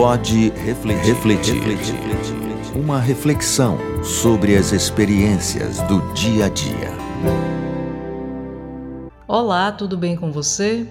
Pode refletir, refletir, refletir. Uma reflexão sobre as experiências do dia a dia. Olá, tudo bem com você?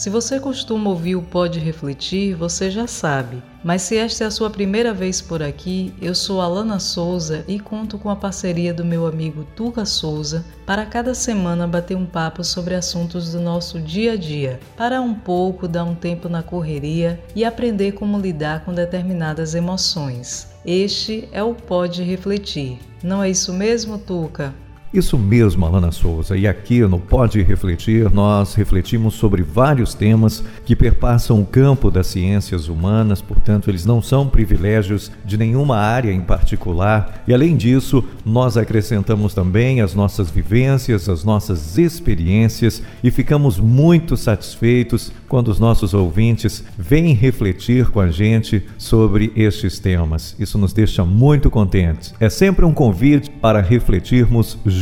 Se você costuma ouvir o Pode Refletir, você já sabe. Mas se esta é a sua primeira vez por aqui, eu sou Alana Souza e conto com a parceria do meu amigo Tuca Souza para cada semana bater um papo sobre assuntos do nosso dia a dia, para um pouco dar um tempo na correria e aprender como lidar com determinadas emoções. Este é o Pode Refletir. Não é isso mesmo, Tuca? Isso mesmo, Alana Souza. E aqui no Pode Refletir, nós refletimos sobre vários temas que perpassam o campo das ciências humanas, portanto, eles não são privilégios de nenhuma área em particular. E além disso, nós acrescentamos também as nossas vivências, as nossas experiências e ficamos muito satisfeitos quando os nossos ouvintes vêm refletir com a gente sobre estes temas. Isso nos deixa muito contentes. É sempre um convite para refletirmos juntos.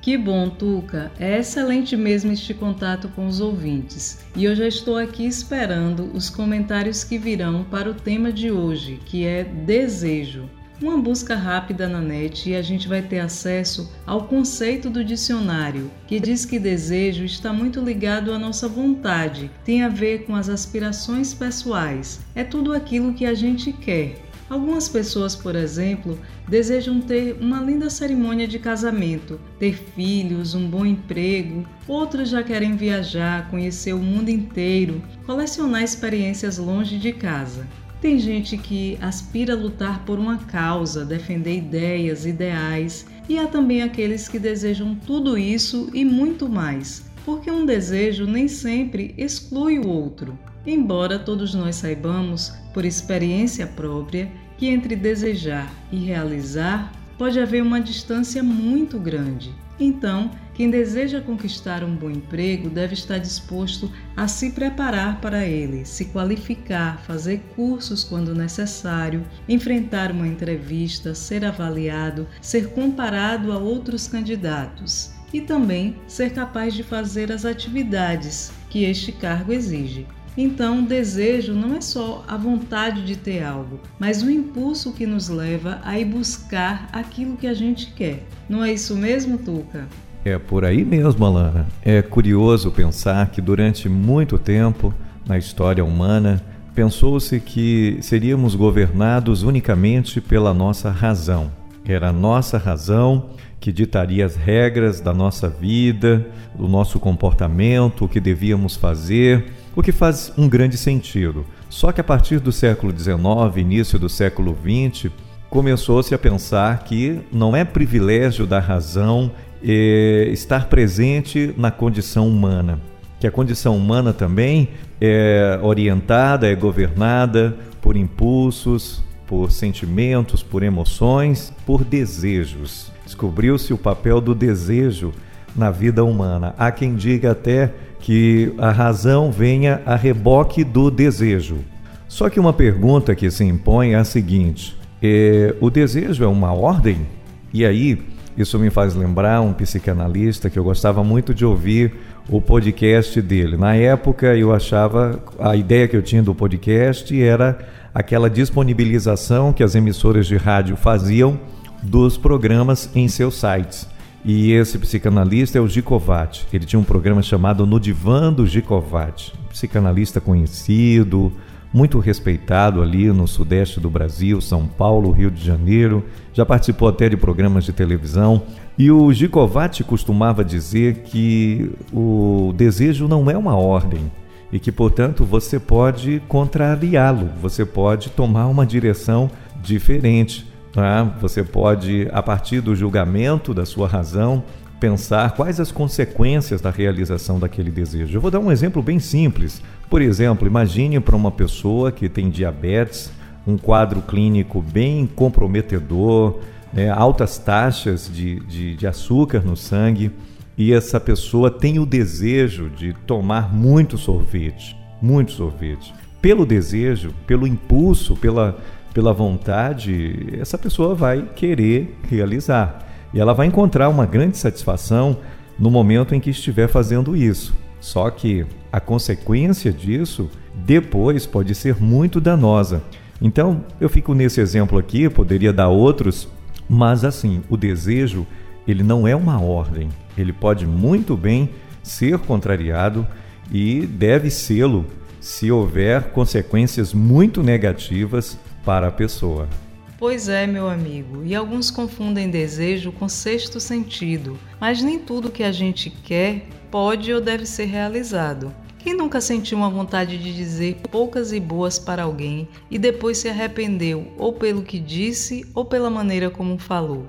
Que bom, Tuca. É excelente mesmo este contato com os ouvintes. E eu já estou aqui esperando os comentários que virão para o tema de hoje, que é desejo. Uma busca rápida na net e a gente vai ter acesso ao conceito do dicionário, que diz que desejo está muito ligado à nossa vontade, tem a ver com as aspirações pessoais, é tudo aquilo que a gente quer. Algumas pessoas, por exemplo, desejam ter uma linda cerimônia de casamento, ter filhos, um bom emprego. Outros já querem viajar, conhecer o mundo inteiro, colecionar experiências longe de casa. Tem gente que aspira a lutar por uma causa, defender ideias, ideais, e há também aqueles que desejam tudo isso e muito mais, porque um desejo nem sempre exclui o outro. Embora todos nós saibamos, por experiência própria, que entre desejar e realizar pode haver uma distância muito grande. Então, quem deseja conquistar um bom emprego deve estar disposto a se preparar para ele, se qualificar, fazer cursos quando necessário, enfrentar uma entrevista, ser avaliado, ser comparado a outros candidatos e também ser capaz de fazer as atividades que este cargo exige. Então, desejo não é só a vontade de ter algo, mas o impulso que nos leva a ir buscar aquilo que a gente quer. Não é isso mesmo, Tuca? É por aí mesmo, Alana. É curioso pensar que durante muito tempo na história humana pensou-se que seríamos governados unicamente pela nossa razão. Era a nossa razão que ditaria as regras da nossa vida, do nosso comportamento, o que devíamos fazer o que faz um grande sentido. Só que a partir do século XIX, início do século XX, começou-se a pensar que não é privilégio da razão é, estar presente na condição humana, que a condição humana também é orientada, é governada por impulsos, por sentimentos, por emoções, por desejos. Descobriu-se o papel do desejo na vida humana. Há quem diga até que a razão venha a reboque do desejo. Só que uma pergunta que se impõe é a seguinte: é, o desejo é uma ordem? E aí, isso me faz lembrar um psicanalista que eu gostava muito de ouvir o podcast dele. Na época, eu achava, a ideia que eu tinha do podcast era aquela disponibilização que as emissoras de rádio faziam dos programas em seus sites. E esse psicanalista é o Gicovat. Ele tinha um programa chamado No Divã do Gicovat. Psicanalista conhecido, muito respeitado ali no sudeste do Brasil, São Paulo, Rio de Janeiro. Já participou até de programas de televisão. E o Gicovat costumava dizer que o desejo não é uma ordem e que, portanto, você pode contrariá-lo, você pode tomar uma direção diferente. Tá? Você pode, a partir do julgamento da sua razão, pensar quais as consequências da realização daquele desejo. Eu vou dar um exemplo bem simples. Por exemplo, imagine para uma pessoa que tem diabetes, um quadro clínico bem comprometedor, né, altas taxas de, de, de açúcar no sangue, e essa pessoa tem o desejo de tomar muito sorvete, muito sorvete. Pelo desejo, pelo impulso, pela pela vontade, essa pessoa vai querer realizar. E ela vai encontrar uma grande satisfação no momento em que estiver fazendo isso. Só que a consequência disso depois pode ser muito danosa. Então, eu fico nesse exemplo aqui, poderia dar outros, mas assim, o desejo, ele não é uma ordem. Ele pode muito bem ser contrariado e deve sê-lo se houver consequências muito negativas para a pessoa. Pois é, meu amigo, e alguns confundem desejo com sexto sentido, mas nem tudo que a gente quer pode ou deve ser realizado. Quem nunca sentiu uma vontade de dizer poucas e boas para alguém e depois se arrependeu ou pelo que disse ou pela maneira como falou?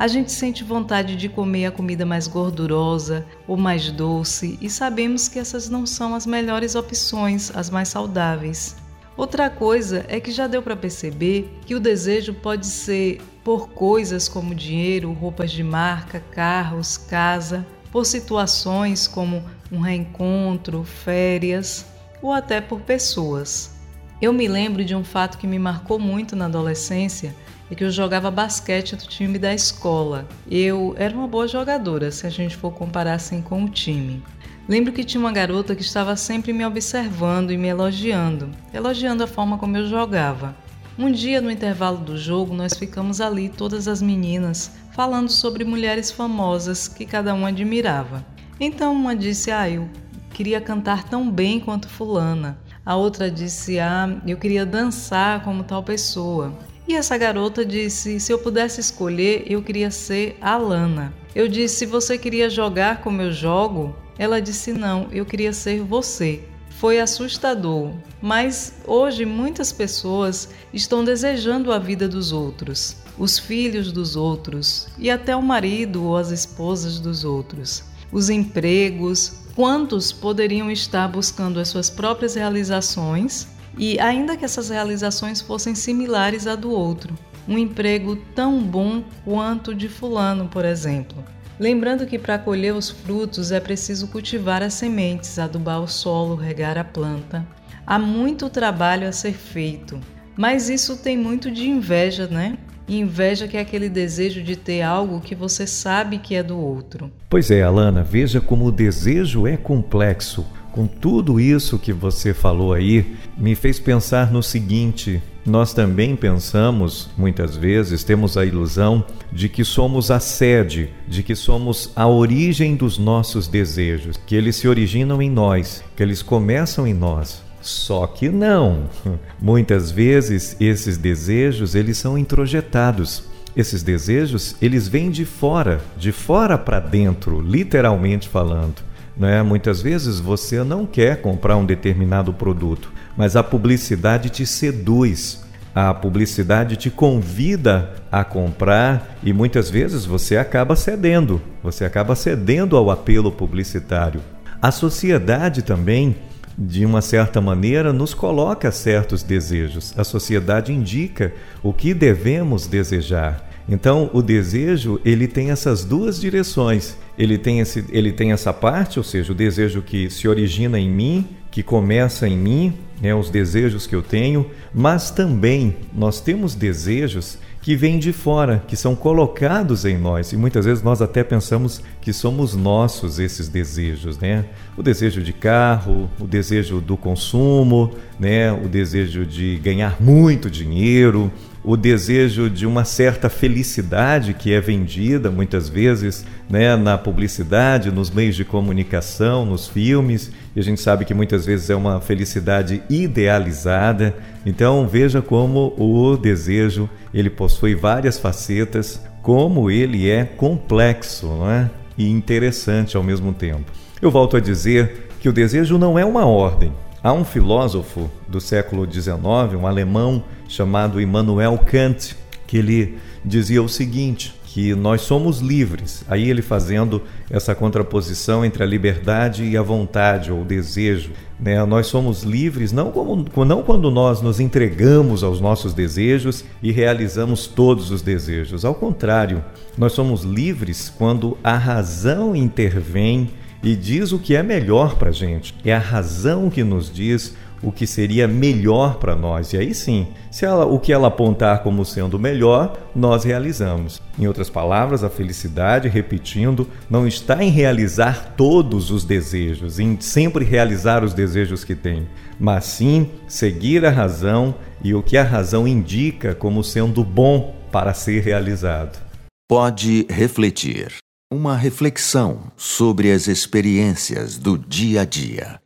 A gente sente vontade de comer a comida mais gordurosa ou mais doce e sabemos que essas não são as melhores opções, as mais saudáveis. Outra coisa é que já deu para perceber que o desejo pode ser por coisas como dinheiro, roupas de marca, carros, casa, por situações como um reencontro, férias ou até por pessoas. Eu me lembro de um fato que me marcou muito na adolescência é que eu jogava basquete do time da escola. Eu era uma boa jogadora, se a gente for comparar assim com o time. Lembro que tinha uma garota que estava sempre me observando e me elogiando, elogiando a forma como eu jogava. Um dia, no intervalo do jogo, nós ficamos ali, todas as meninas, falando sobre mulheres famosas que cada uma admirava. Então uma disse: Ah, eu queria cantar tão bem quanto Fulana. A outra disse: Ah, eu queria dançar como tal pessoa. E essa garota disse: Se eu pudesse escolher, eu queria ser a Lana. Eu disse: Se você queria jogar como eu jogo? Ela disse: Não, eu queria ser você. Foi assustador, mas hoje muitas pessoas estão desejando a vida dos outros, os filhos dos outros e até o marido ou as esposas dos outros, os empregos. Quantos poderiam estar buscando as suas próprias realizações e, ainda que essas realizações fossem similares à do outro, um emprego tão bom quanto de Fulano, por exemplo? Lembrando que para colher os frutos é preciso cultivar as sementes, adubar o solo, regar a planta. Há muito trabalho a ser feito, mas isso tem muito de inveja, né? Inveja que é aquele desejo de ter algo que você sabe que é do outro. Pois é, Alana, veja como o desejo é complexo. Com tudo isso que você falou aí, me fez pensar no seguinte: nós também pensamos, muitas vezes, temos a ilusão de que somos a sede, de que somos a origem dos nossos desejos, que eles se originam em nós, que eles começam em nós. Só que não. Muitas vezes esses desejos, eles são introjetados. Esses desejos, eles vêm de fora, de fora para dentro, literalmente falando. Né? Muitas vezes você não quer comprar um determinado produto, mas a publicidade te seduz. A publicidade te convida a comprar e muitas vezes você acaba cedendo, você acaba cedendo ao apelo publicitário. A sociedade também, de uma certa maneira, nos coloca certos desejos. A sociedade indica o que devemos desejar. Então, o desejo, ele tem essas duas direções. Ele tem, esse, ele tem essa parte, ou seja, o desejo que se origina em mim, que começa em mim, né, os desejos que eu tenho, mas também nós temos desejos que vêm de fora, que são colocados em nós. E muitas vezes nós até pensamos que somos nossos esses desejos, né? O desejo de carro, o desejo do consumo, né? O desejo de ganhar muito dinheiro, o desejo de uma certa felicidade que é vendida muitas vezes né, na publicidade, nos meios de comunicação, nos filmes, e a gente sabe que muitas vezes é uma felicidade idealizada. Então veja como o desejo ele possui várias facetas, como ele é complexo é? e interessante ao mesmo tempo. Eu volto a dizer que o desejo não é uma ordem, Há um filósofo do século XIX, um alemão chamado Immanuel Kant, que ele dizia o seguinte: que nós somos livres. Aí ele fazendo essa contraposição entre a liberdade e a vontade ou desejo. Né? Nós somos livres não, como, não quando nós nos entregamos aos nossos desejos e realizamos todos os desejos. Ao contrário, nós somos livres quando a razão intervém e diz o que é melhor para a gente. É a razão que nos diz o que seria melhor para nós. E aí sim, se ela, o que ela apontar como sendo melhor, nós realizamos. Em outras palavras, a felicidade, repetindo, não está em realizar todos os desejos, em sempre realizar os desejos que tem, mas sim seguir a razão e o que a razão indica como sendo bom para ser realizado. Pode refletir. Uma reflexão sobre as experiências do dia a dia.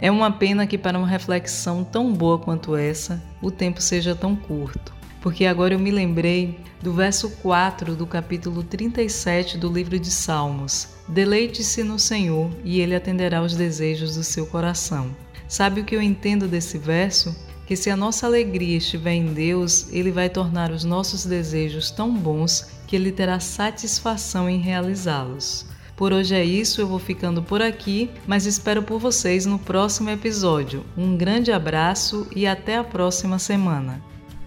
É uma pena que, para uma reflexão tão boa quanto essa, o tempo seja tão curto. Porque agora eu me lembrei do verso 4 do capítulo 37 do livro de Salmos: Deleite-se no Senhor e Ele atenderá os desejos do seu coração. Sabe o que eu entendo desse verso? Que se a nossa alegria estiver em Deus, Ele vai tornar os nossos desejos tão bons que Ele terá satisfação em realizá-los. Por hoje é isso, eu vou ficando por aqui, mas espero por vocês no próximo episódio. Um grande abraço e até a próxima semana.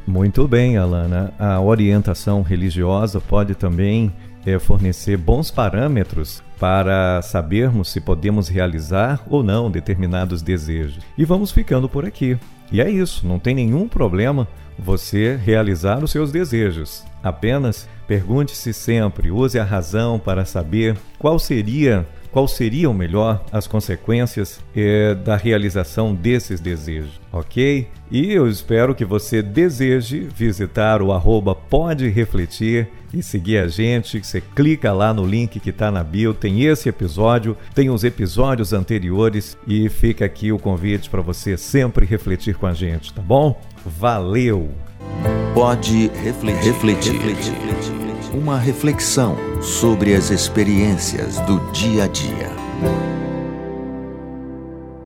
Muito bem, Alana. A orientação religiosa pode também é, fornecer bons parâmetros para sabermos se podemos realizar ou não determinados desejos. E vamos ficando por aqui. E é isso, não tem nenhum problema você realizar os seus desejos. Apenas pergunte-se sempre, use a razão para saber qual seria qual seriam melhor as consequências eh, da realização desses desejos, ok? E eu espero que você deseje visitar o arroba Pode Refletir e seguir a gente. Você clica lá no link que está na bio, tem esse episódio, tem os episódios anteriores e fica aqui o convite para você sempre refletir com a gente, tá bom? Valeu! Pode refletir. refletir. Uma reflexão sobre as experiências do dia a dia.